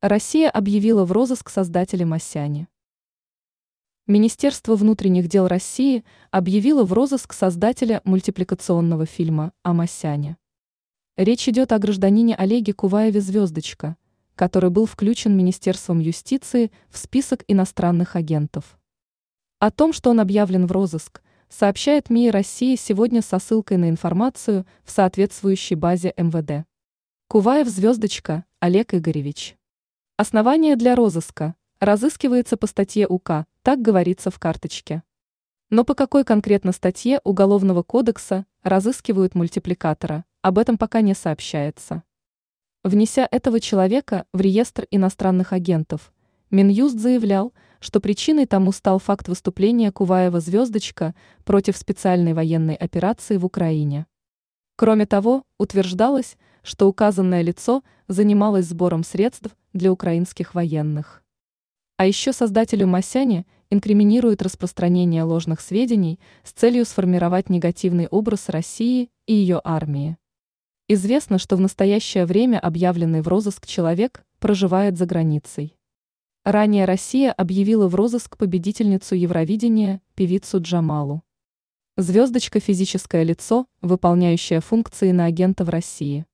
Россия объявила в розыск создателя Масяни. Министерство внутренних дел России объявило в розыск создателя мультипликационного фильма о Масяне. Речь идет о гражданине Олеге Куваеве «Звездочка», который был включен Министерством юстиции в список иностранных агентов. О том, что он объявлен в розыск, сообщает МИИ России сегодня со ссылкой на информацию в соответствующей базе МВД. Куваев «Звездочка» Олег Игоревич. Основание для розыска разыскивается по статье УК, так говорится в карточке. Но по какой конкретно статье Уголовного кодекса разыскивают мультипликатора, об этом пока не сообщается. Внеся этого человека в реестр иностранных агентов, Минюст заявлял, что причиной тому стал факт выступления Куваева «Звездочка» против специальной военной операции в Украине. Кроме того, утверждалось, что указанное лицо занималось сбором средств для украинских военных. А еще создателю Масяне инкриминирует распространение ложных сведений с целью сформировать негативный образ России и ее армии. Известно, что в настоящее время объявленный в розыск человек проживает за границей. Ранее Россия объявила в розыск победительницу Евровидения, певицу Джамалу. Звездочка – физическое лицо, выполняющее функции на агента в России.